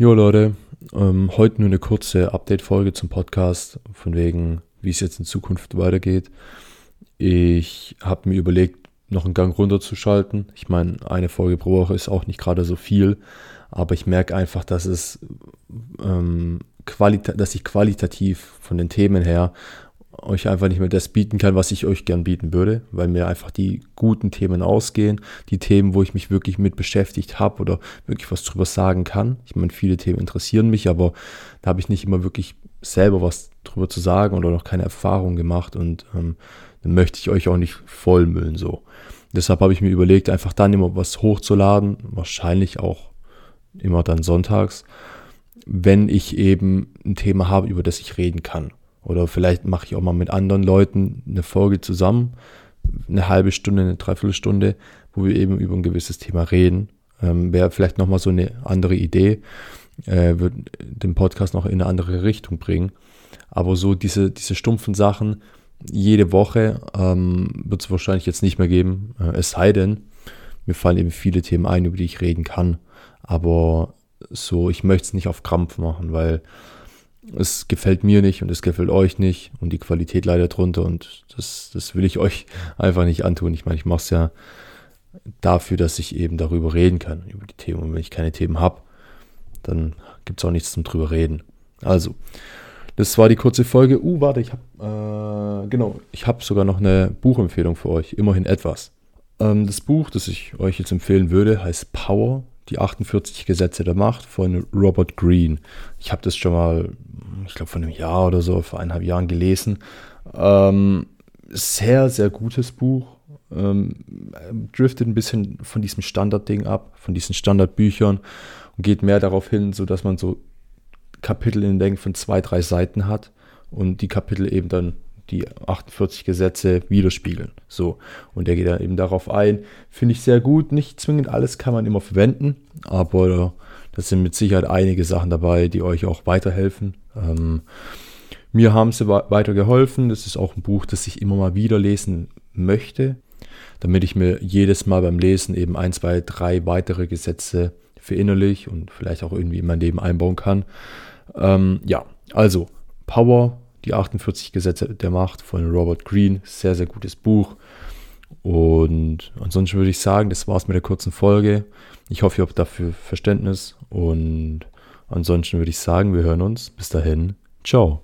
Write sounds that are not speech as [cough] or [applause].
Jo Leute, ähm, heute nur eine kurze Update-Folge zum Podcast, von wegen, wie es jetzt in Zukunft weitergeht. Ich habe mir überlegt, noch einen Gang runterzuschalten. Ich meine, eine Folge pro Woche ist auch nicht gerade so viel, aber ich merke einfach, dass es ähm, dass ich qualitativ von den Themen her euch einfach nicht mehr das bieten kann, was ich euch gern bieten würde, weil mir einfach die guten Themen ausgehen, die Themen, wo ich mich wirklich mit beschäftigt habe oder wirklich was drüber sagen kann. Ich meine, viele Themen interessieren mich, aber da habe ich nicht immer wirklich selber was drüber zu sagen oder noch keine Erfahrung gemacht und ähm, dann möchte ich euch auch nicht vollmüllen so. Deshalb habe ich mir überlegt, einfach dann immer was hochzuladen, wahrscheinlich auch immer dann sonntags, wenn ich eben ein Thema habe, über das ich reden kann. Oder vielleicht mache ich auch mal mit anderen Leuten eine Folge zusammen, eine halbe Stunde, eine Dreiviertelstunde, wo wir eben über ein gewisses Thema reden. Ähm, Wäre vielleicht nochmal so eine andere Idee, äh, wird den Podcast noch in eine andere Richtung bringen. Aber so diese, diese stumpfen Sachen, jede Woche ähm, wird es wahrscheinlich jetzt nicht mehr geben. Äh, es sei denn, mir fallen eben viele Themen ein, über die ich reden kann. Aber so, ich möchte es nicht auf Krampf machen, weil es gefällt mir nicht und es gefällt euch nicht und die Qualität leidet drunter und das, das will ich [laughs] euch einfach nicht antun. Ich meine, ich mache es ja dafür, dass ich eben darüber reden kann, über die Themen. Und wenn ich keine Themen habe, dann gibt es auch nichts zum drüber reden. Also, das war die kurze Folge. Uh, warte, ich habe, äh, genau, ich habe sogar noch eine Buchempfehlung für euch. Immerhin etwas. Ähm, das Buch, das ich euch jetzt empfehlen würde, heißt Power die 48 Gesetze der Macht von Robert Greene. Ich habe das schon mal, ich glaube, vor einem Jahr oder so, vor eineinhalb Jahren gelesen. Ähm, sehr, sehr gutes Buch. Ähm, driftet ein bisschen von diesem Standardding ab, von diesen Standardbüchern und geht mehr darauf hin, so dass man so Kapitel in Länge von zwei, drei Seiten hat und die Kapitel eben dann die 48 Gesetze widerspiegeln. So. Und der geht dann eben darauf ein. Finde ich sehr gut. Nicht zwingend alles kann man immer verwenden, aber das sind mit Sicherheit einige Sachen dabei, die euch auch weiterhelfen. Ähm, mir haben sie weitergeholfen. Das ist auch ein Buch, das ich immer mal wieder lesen möchte, damit ich mir jedes Mal beim Lesen eben ein, zwei, drei weitere Gesetze verinnerlich und vielleicht auch irgendwie in mein Leben einbauen kann. Ähm, ja, also Power die 48 Gesetze der Macht von Robert Greene. Sehr, sehr gutes Buch. Und ansonsten würde ich sagen, das war's mit der kurzen Folge. Ich hoffe, ihr habt dafür Verständnis. Und ansonsten würde ich sagen, wir hören uns. Bis dahin. Ciao.